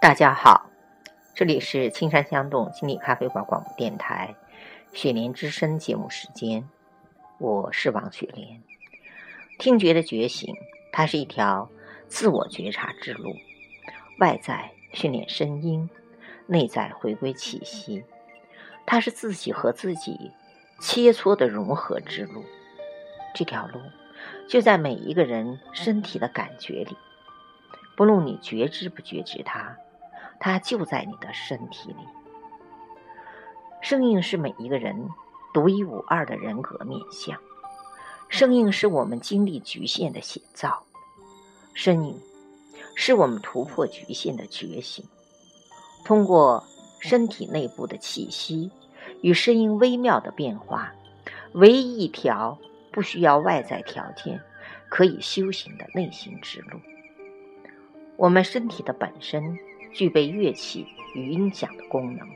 大家好，这里是青山香动心理咖啡馆广播电台雪莲之声节目时间，我是王雪莲。听觉的觉醒，它是一条自我觉察之路，外在训练声音，内在回归气息，它是自己和自己切磋的融合之路。这条路就在每一个人身体的感觉里，不论你觉知不觉知它。它就在你的身体里。声音是每一个人独一无二的人格面相，声音是我们经历局限的写照，声音是我们突破局限的觉醒。通过身体内部的气息与声音微妙的变化，唯一一条不需要外在条件可以修行的内心之路。我们身体的本身。具备乐器与音响的功能，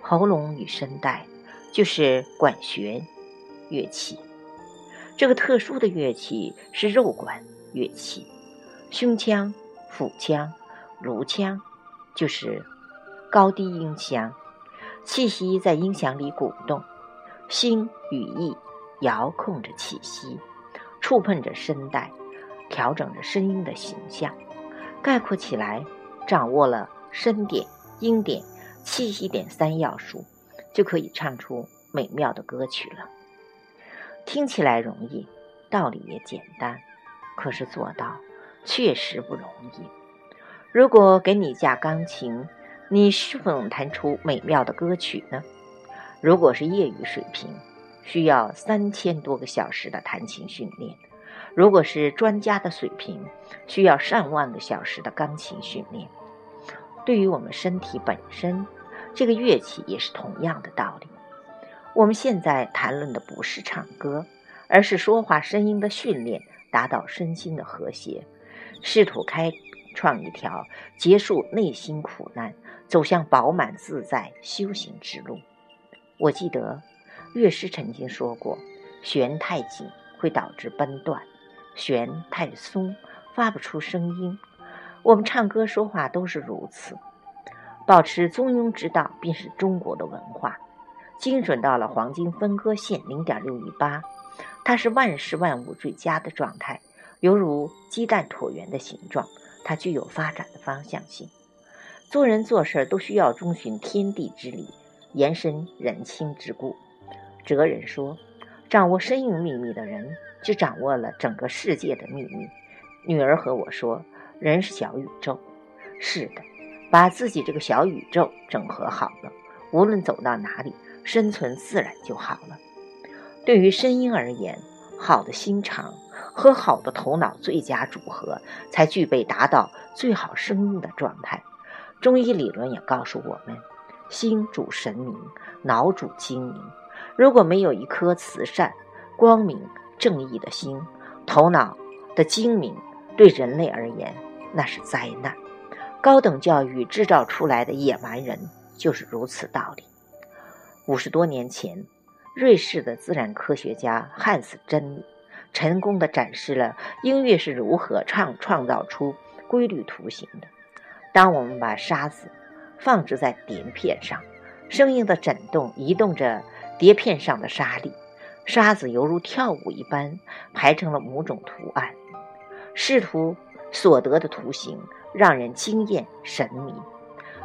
喉咙与声带就是管弦乐器。这个特殊的乐器是肉管乐器，胸腔、腹腔、颅腔就是高低音箱。气息在音响里鼓动，心与意遥控着气息，触碰着声带，调整着声音的形象。概括起来。掌握了声点、音点、气息点三要素，就可以唱出美妙的歌曲了。听起来容易，道理也简单，可是做到确实不容易。如果给你架钢琴，你是否能弹出美妙的歌曲呢？如果是业余水平，需要三千多个小时的弹琴训练；如果是专家的水平，需要上万个小时的钢琴训练。对于我们身体本身，这个乐器也是同样的道理。我们现在谈论的不是唱歌，而是说话声音的训练，达到身心的和谐，试图开创一条结束内心苦难、走向饱满自在修行之路。我记得乐师曾经说过：“弦太紧会导致崩断，弦太松发不出声音。”我们唱歌说话都是如此，保持中庸之道便是中国的文化，精准到了黄金分割线零点六一八，它是万事万物最佳的状态，犹如鸡蛋椭圆的形状，它具有发展的方向性。做人做事都需要遵循天地之理，延伸人心之故。哲人说，掌握声音秘密的人，就掌握了整个世界的秘密。女儿和我说。人是小宇宙，是的，把自己这个小宇宙整合好了，无论走到哪里，生存自然就好了。对于声音而言，好的心肠和好的头脑最佳组合，才具备达到最好声音的状态。中医理论也告诉我们，心主神明，脑主精明。如果没有一颗慈善、光明、正义的心，头脑的精明，对人类而言，那是灾难。高等教育制造出来的野蛮人就是如此道理。五十多年前，瑞士的自然科学家汉斯·珍妮成功的展示了音乐是如何创创造出规律图形的。当我们把沙子放置在碟片上，声音的震动移动着碟片上的沙粒，沙子犹如跳舞一般排成了某种图案，试图。所得的图形让人惊艳神迷，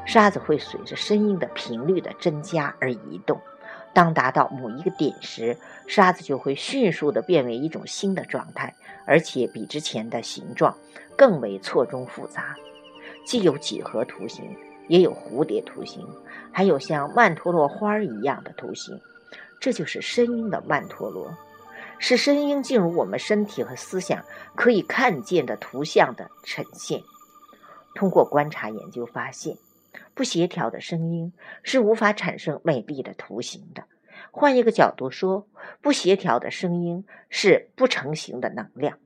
沙子会随着声音的频率的增加而移动。当达到某一个点时，沙子就会迅速的变为一种新的状态，而且比之前的形状更为错综复杂。既有几何图形，也有蝴蝶图形，还有像曼陀罗花儿一样的图形。这就是声音的曼陀罗。使声音进入我们身体和思想可以看见的图像的呈现。通过观察研究发现，不协调的声音是无法产生美丽的图形的。换一个角度说，不协调的声音是不成形的能量，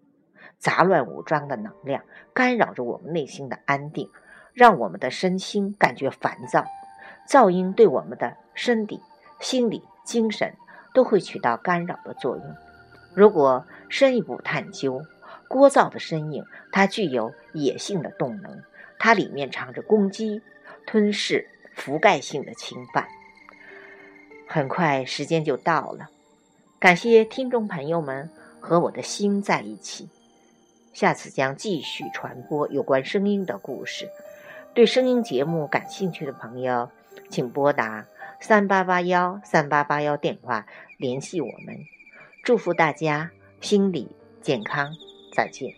杂乱无章的能量干扰着我们内心的安定，让我们的身心感觉烦躁。噪音对我们的身体、心理、精神都会起到干扰的作用。如果深一步探究，聒噪的声音，它具有野性的动能，它里面藏着攻击、吞噬、覆盖性的侵犯。很快时间就到了，感谢听众朋友们和我的心在一起。下次将继续传播有关声音的故事。对声音节目感兴趣的朋友，请拨打三八八幺三八八幺电话联系我们。祝福大家心理健康，再见。